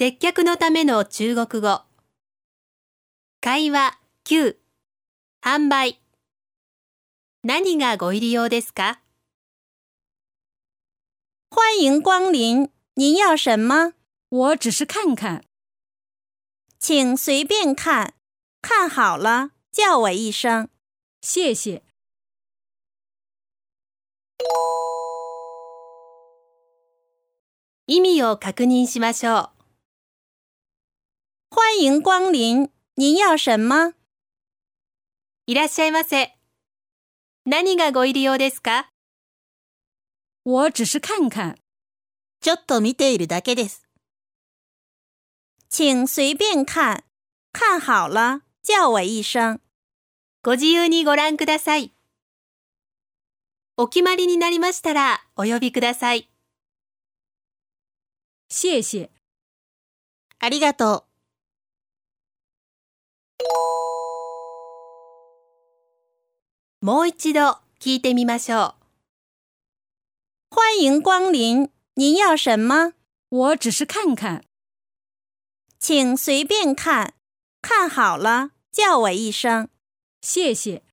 接客のための中国語。会話9、販売。何がご入り用ですか？欢迎光临，您要什么？我只是看看。请随便看，看好了叫我一声。谢谢。意味を確認しましょう。欢迎光临，您要什么？いらっしゃいませ。何がご入り用ですか？我只是看看。ちょっと見ているだけです。请随便看，看好了叫我一声。ご自由にご覧ください。お決まりになりましたらお呼びください。谢谢。ありがともう一度聞いてみましょう。う。欢迎光临，您要什么？我只是看看。请随便看，看好了叫我一声。谢谢。